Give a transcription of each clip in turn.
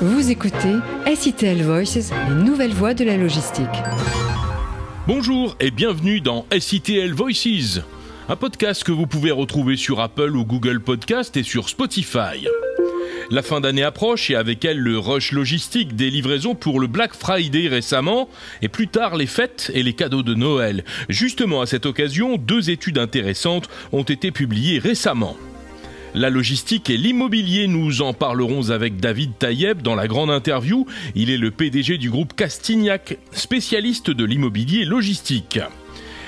Vous écoutez SITL Voices, les nouvelles voies de la logistique. Bonjour et bienvenue dans SITL Voices, un podcast que vous pouvez retrouver sur Apple ou Google Podcast et sur Spotify. La fin d'année approche et avec elle le rush logistique des livraisons pour le Black Friday récemment et plus tard les fêtes et les cadeaux de Noël. Justement à cette occasion, deux études intéressantes ont été publiées récemment. La logistique et l'immobilier, nous en parlerons avec David Taïeb dans la grande interview. Il est le PDG du groupe Castignac, spécialiste de l'immobilier logistique.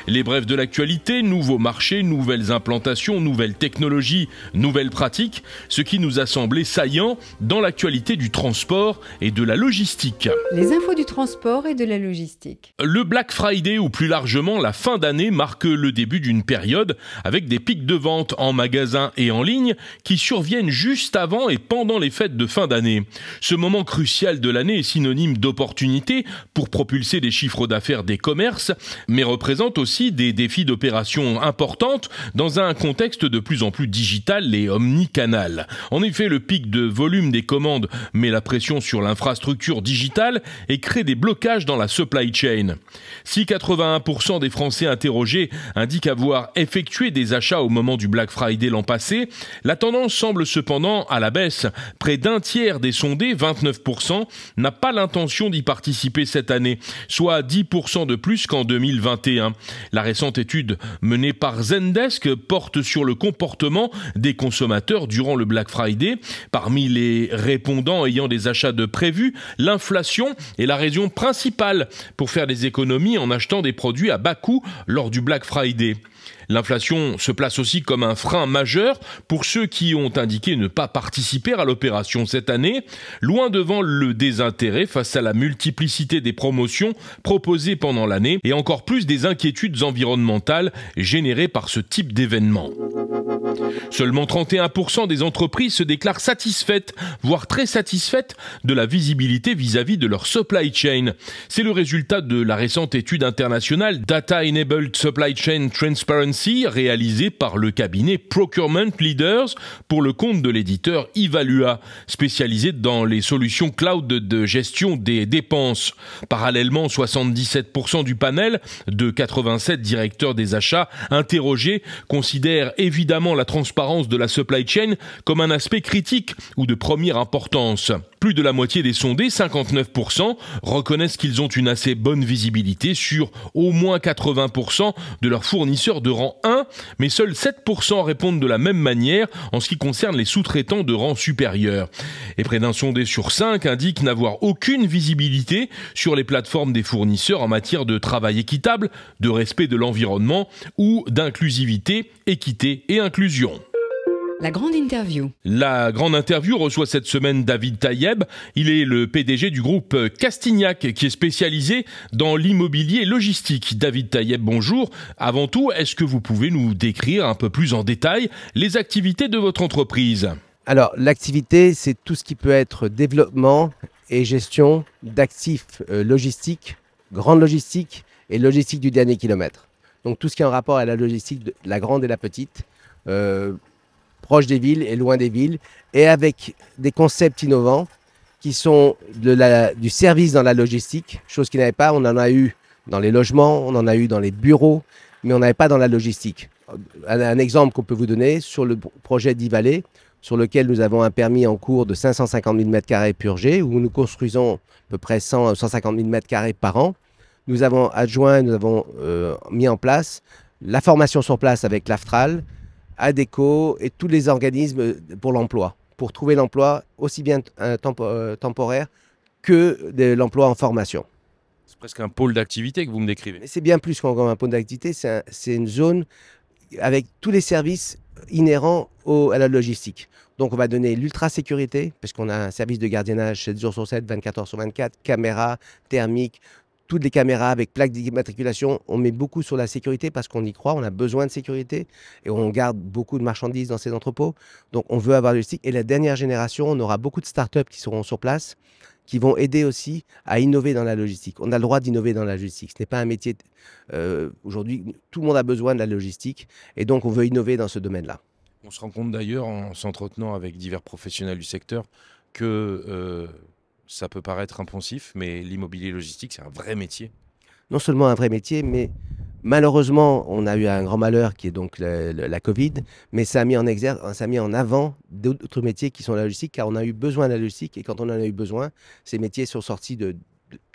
Les brefs de l'actualité, nouveaux marchés, nouvelles implantations, nouvelles technologies, nouvelles pratiques, ce qui nous a semblé saillant dans l'actualité du transport et de la logistique. Les infos du transport et de la logistique. Le Black Friday ou plus largement la fin d'année marque le début d'une période avec des pics de vente en magasin et en ligne qui surviennent juste avant et pendant les fêtes de fin d'année. Ce moment crucial de l'année est synonyme d'opportunité pour propulser les chiffres d'affaires des commerces, mais représente aussi des défis d'opération importantes dans un contexte de plus en plus digital et omnicanal. En effet, le pic de volume des commandes met la pression sur l'infrastructure digitale et crée des blocages dans la supply chain. Si 81% des Français interrogés indiquent avoir effectué des achats au moment du Black Friday l'an passé, la tendance semble cependant à la baisse. Près d'un tiers des sondés, 29%, n'a pas l'intention d'y participer cette année, soit 10% de plus qu'en 2021. La récente étude menée par Zendesk porte sur le comportement des consommateurs durant le Black Friday. Parmi les répondants ayant des achats de prévus, l'inflation est la raison principale pour faire des économies en achetant des produits à bas coût lors du Black Friday. L'inflation se place aussi comme un frein majeur pour ceux qui ont indiqué ne pas participer à l'opération cette année, loin devant le désintérêt face à la multiplicité des promotions proposées pendant l'année et encore plus des inquiétudes environnementales générées par ce type d'événement. Seulement 31% des entreprises se déclarent satisfaites, voire très satisfaites, de la visibilité vis-à-vis de leur supply chain. C'est le résultat de la récente étude internationale Data Enabled Supply Chain Transparency réalisée par le cabinet Procurement Leaders pour le compte de l'éditeur Evalua, spécialisé dans les solutions cloud de gestion des dépenses. Parallèlement, 77% du panel de 87 directeurs des achats interrogés considèrent évidemment la transparence de la supply chain comme un aspect critique ou de première importance. Plus de la moitié des sondés, 59%, reconnaissent qu'ils ont une assez bonne visibilité sur au moins 80% de leurs fournisseurs de rang 1, mais seuls 7% répondent de la même manière en ce qui concerne les sous-traitants de rang supérieur. Et près d'un sondé sur 5 indique n'avoir aucune visibilité sur les plateformes des fournisseurs en matière de travail équitable, de respect de l'environnement ou d'inclusivité, équité et inclusion. La grande interview. La grande interview reçoit cette semaine David Taïeb. Il est le PDG du groupe Castignac qui est spécialisé dans l'immobilier logistique. David Taïeb, bonjour. Avant tout, est-ce que vous pouvez nous décrire un peu plus en détail les activités de votre entreprise? Alors, l'activité, c'est tout ce qui peut être développement et gestion d'actifs euh, logistiques, grande logistique et logistique du dernier kilomètre. Donc tout ce qui est en rapport à la logistique de la grande et la petite. Euh, proche des villes et loin des villes, et avec des concepts innovants qui sont du service dans la logistique, chose qui n'avait pas, on en a eu dans les logements, on en a eu dans les bureaux, mais on n'avait pas dans la logistique. Un, exemple qu'on peut vous donner sur le projet d'Ivalé, sur lequel nous avons un permis en cours de 550 000 m2 purgés, où nous construisons à peu près 100, 150 000 m2 par an. Nous avons adjoint, nous avons euh, mis en place la formation sur place avec l'AFTRAL, ADECO et tous les organismes pour l'emploi, pour trouver l'emploi aussi bien euh, euh, temporaire que de l'emploi en formation. C'est presque un pôle d'activité que vous me décrivez. C'est bien plus qu'un pôle d'activité, c'est une zone avec tous les services inhérents à la logistique. Donc on va donner l'ultra-sécurité, parce qu'on a un service de gardiennage 7 jours sur 7, 24 heures sur 24, caméras thermiques, toutes les caméras avec plaques d'immatriculation. On met beaucoup sur la sécurité parce qu'on y croit, on a besoin de sécurité et on garde beaucoup de marchandises dans ces entrepôts. Donc on veut avoir le logistique. Et la dernière génération, on aura beaucoup de startups qui seront sur place qui vont aider aussi à innover dans la logistique. On a le droit d'innover dans la logistique. Ce n'est pas un métier. Euh, aujourd'hui, tout le monde a besoin de la logistique et donc on veut innover dans ce domaine-là. On se rend compte d'ailleurs en s'entretenant avec divers professionnels du secteur que euh, ça peut paraître impensif, mais l'immobilier logistique, c'est un vrai métier. Non seulement un vrai métier, mais malheureusement, on a eu un grand malheur qui est donc la Covid, mais ça a mis en exergue, ça a mis en avant d'autres métiers qui sont la logistique, car on a eu besoin de la logistique, et quand on en a eu besoin, ces métiers sont sortis de,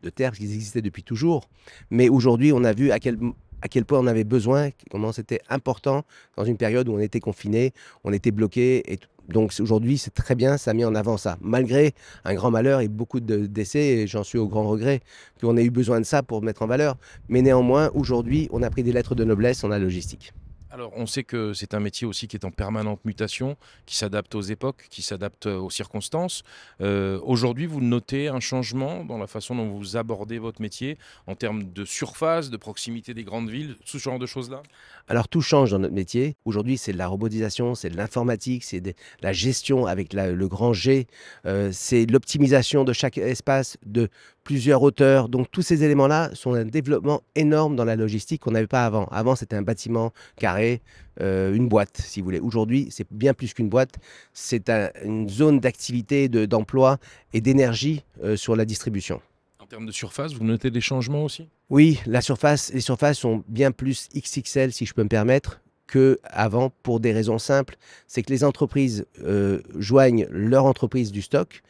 de, terre qui existaient depuis toujours. Mais aujourd'hui, on a vu à quel, à quel point on avait besoin, comment c'était important dans une période où on était confiné, on était bloqué. Et donc aujourd'hui, c'est très bien, ça a mis en avant ça. Malgré un grand malheur et beaucoup de décès, et j'en suis au grand regret qu'on ait eu besoin de ça pour mettre en valeur. Mais néanmoins, aujourd'hui, on a pris des lettres de noblesse en la logistique. Alors, on sait que c'est un métier aussi qui est en permanente mutation, qui s'adapte aux époques, qui s'adapte aux circonstances. Euh, aujourd'hui, vous notez un changement dans la façon dont vous abordez votre métier en termes de surface, de proximité des grandes villes, ce genre de choses-là? Alors, tout change dans notre métier. Aujourd'hui, c'est de la robotisation, c'est de l'informatique, c'est de la gestion avec le grand G, euh, c'est l'optimisation de chaque espace, de plusieurs hauteurs. Donc tous ces éléments-là sont un développement énorme dans la logistique qu'on n'avait pas avant. Avant, c'était un bâtiment carré, euh, une boîte, si vous voulez. Aujourd'hui, c'est bien plus qu'une boîte. C'est une zone d'activité, d'emploi et d'énergie euh, sur la distribution. En termes de surface, vous notez des changements aussi? Oui, la surface, les surfaces sont bien plus XXL, si je peux me permettre, que avant pour des raisons simples. C'est que les entreprises euh, joignent leur entreprise du stock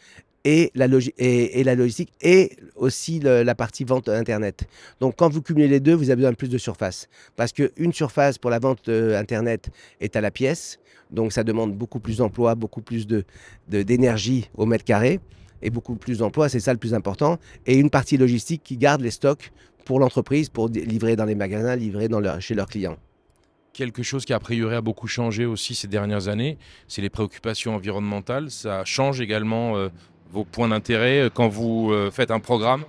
et la, logistique et aussi la partie vente Internet. Donc quand vous cumulez les deux, vous avez besoin de plus de surface. Parce qu'une surface pour la vente euh, Internet est à la pièce, donc ça demande beaucoup plus d'emplois, beaucoup plus d'énergie de, au mètre carré, et beaucoup plus d'emplois, c'est ça le plus important. Et une partie logistique qui garde les stocks pour l'entreprise, pour livrer dans les magasins, livrer dans leur, chez leurs clients quelque chose qui a priori a beaucoup changé aussi ces dernières années, c'est les préoccupations environnementales. Ça change également euh, vos points d'intérêt euh, quand vous euh, faites un programme?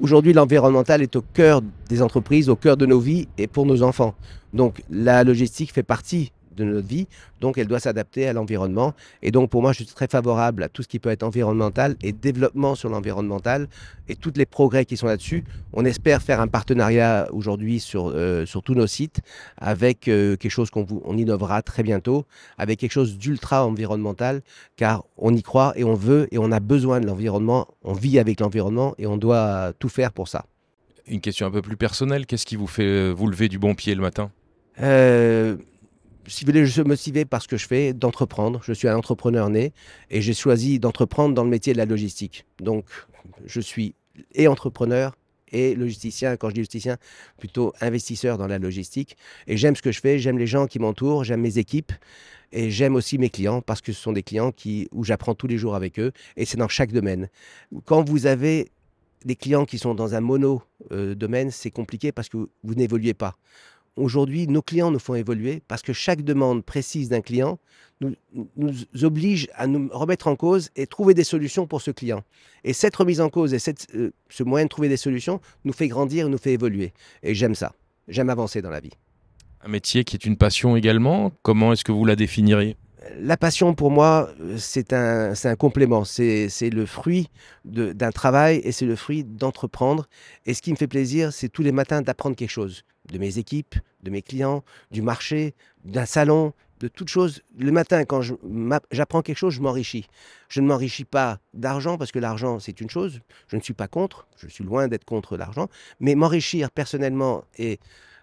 Aujourd'hui, l'environnemental est au cœur des entreprises, au cœur de nos vies et pour nos enfants. Donc la logistique fait partie de notre vie, donc elle doit s'adapter à l'environnement. Et donc pour moi, je suis très favorable à tout ce qui peut être environnemental et développement sur l'environnemental et tous les progrès qui sont là-dessus. On espère faire un partenariat aujourd'hui sur, euh, sur tous nos sites avec euh, quelque chose qu'on on innovera très bientôt, avec quelque chose d'ultra environnemental, car on y croit et on veut et on a besoin de l'environnement, on vit avec l'environnement et on doit tout faire pour ça. Une question un peu plus personnelle, qu'est-ce qui vous fait euh, vous lever du bon pied le matin? Si vous voulez, je suis motivé par ce que je fais, d'entreprendre. Je suis un entrepreneur né et j'ai choisi d'entreprendre dans le métier de la logistique. Donc, je suis et entrepreneur et logisticien. Quand je dis logisticien, plutôt investisseur dans la logistique. Et j'aime ce que je fais, j'aime les gens qui m'entourent, j'aime mes équipes. Et j'aime aussi mes clients parce que ce sont des clients qui, où j'apprends tous les jours avec eux. Et c'est dans chaque domaine. Quand vous avez des clients qui sont dans un mono euh, domaine, c'est compliqué parce que vous n'évoluez pas. Aujourd'hui, nos clients nous font évoluer parce que chaque demande précise d'un client nous, oblige à nous remettre en cause et trouver des solutions pour ce client. Et cette remise en cause et euh, ce moyen de trouver des solutions nous fait grandir, nous fait évoluer. Et j'aime ça. J'aime avancer dans la vie. Un métier qui est une passion également. Comment est-ce que vous la définiriez? La passion, pour moi, c'est un, un, complément. C'est le fruit d'un travail et c'est le fruit d'entreprendre. Et ce qui me fait plaisir, c'est tous les matins d'apprendre quelque chose de mes équipes, de mes clients, du marché, d'un salon, de toutes choses. Le matin, quand j'apprends quelque chose, je m'enrichis. Je ne m'enrichis pas d'argent parce que l'argent, c'est une chose. Je ne suis pas contre. Je suis loin d'être contre l'argent. Mais m'enrichir personnellement et,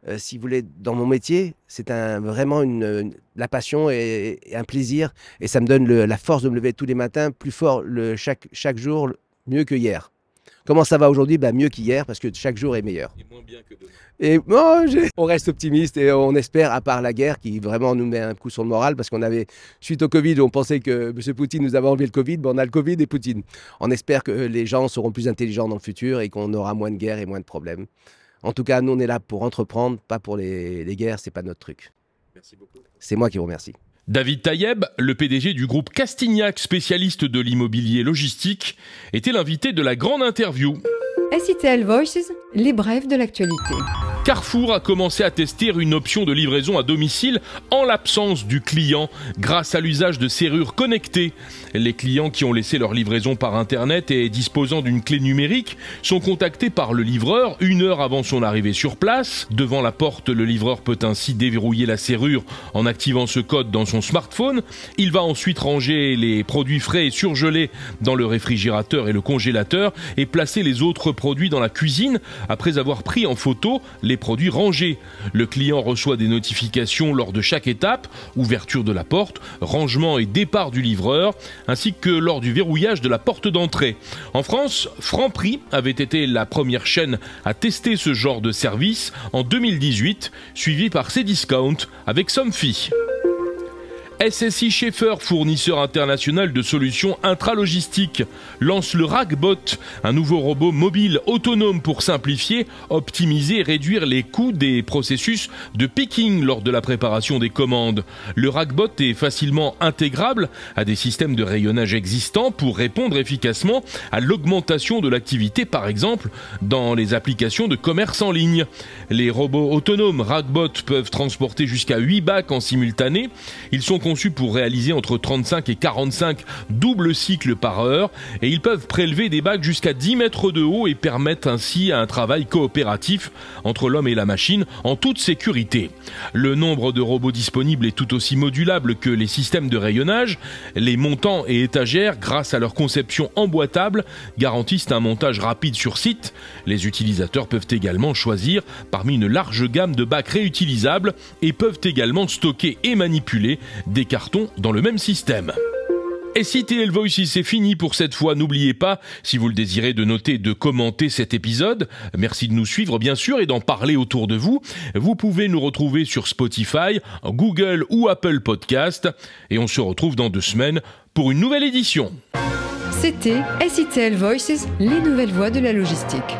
euh, si vous voulez, dans mon métier, c'est un, vraiment une, la passion et, un plaisir. Et ça me donne la force de me lever tous les matins plus fort le, chaque, chaque jour, mieux que hier. Comment ça va aujourd'hui? Bah, Mieux qu'hier parce que chaque jour est meilleur. Et moins bien que demain. Et oh, on reste optimiste et on espère, à part la guerre qui vraiment nous met un coup sur le moral parce qu'on avait, suite au Covid, on pensait que M. Poutine nous avait enlevé le Covid, ben on a le Covid et Poutine. On espère que les gens seront plus intelligents dans le futur et qu'on aura moins de guerres et moins de problèmes. En tout cas, nous, on est là pour entreprendre, pas pour les, les guerres, c'est pas notre truc. Merci beaucoup. C'est moi qui vous remercie. David Tayeb, le PDG du groupe Castignac, spécialiste de l'immobilier logistique, était l'invité de la grande interview. SITL Voices, les brèves de l'actualité. Carrefour a commencé à tester une option de livraison à domicile en l'absence du client grâce à l'usage de serrures connectées. Les clients qui ont laissé leur livraison par Internet et disposant d'une clé numérique sont contactés par le livreur une heure avant son arrivée sur place. Devant la porte, le livreur peut ainsi déverrouiller la serrure en activant ce code dans son smartphone. Il va ensuite ranger les produits frais et surgelés dans le réfrigérateur et le congélateur et placer les autres produits dans la cuisine après avoir pris en photo les produits rangés. Le client reçoit des notifications lors de chaque étape, ouverture de la porte, rangement et départ du livreur, ainsi que lors du verrouillage de la porte d'entrée. En France, Franprix avait été la première chaîne à tester ce genre de service en 2018, suivi par Cdiscount avec Somfy. SSI Schaeffer, fournisseur international de solutions intralogistiques, lance le Ragbot, un nouveau robot mobile autonome pour simplifier, optimiser et réduire les coûts des processus de picking lors de la préparation des commandes. Le Ragbot est facilement intégrable à des systèmes de rayonnage existants pour répondre efficacement à l'augmentation de l'activité, par exemple dans les applications de commerce en ligne. Les robots autonomes Ragbot peuvent transporter jusqu'à 8 bacs en simultané. Conçus pour réaliser entre 35 et 45 doubles cycles par heure et ils peuvent prélever des bacs jusqu'à 10 mètres de haut et permettent ainsi un travail coopératif entre l'homme et la machine en toute sécurité. Le nombre de robots disponibles est tout aussi modulable que les systèmes de rayonnage. Les montants et étagères, grâce à leur conception emboîtable, garantissent un montage rapide sur site. Les utilisateurs peuvent également choisir parmi une large gamme de bacs réutilisables et peuvent également stocker et manipuler des cartons dans le même système. Et si Voices c'est fini pour cette fois, n'oubliez pas, si vous le désirez, de noter, de commenter cet épisode. Merci de nous suivre, bien sûr, et d'en parler autour de vous. Vous pouvez nous retrouver sur Spotify, Google ou Apple Podcast. Et on se retrouve dans deux semaines pour une nouvelle édition. C'était SITL Voices, les nouvelles voies de la logistique.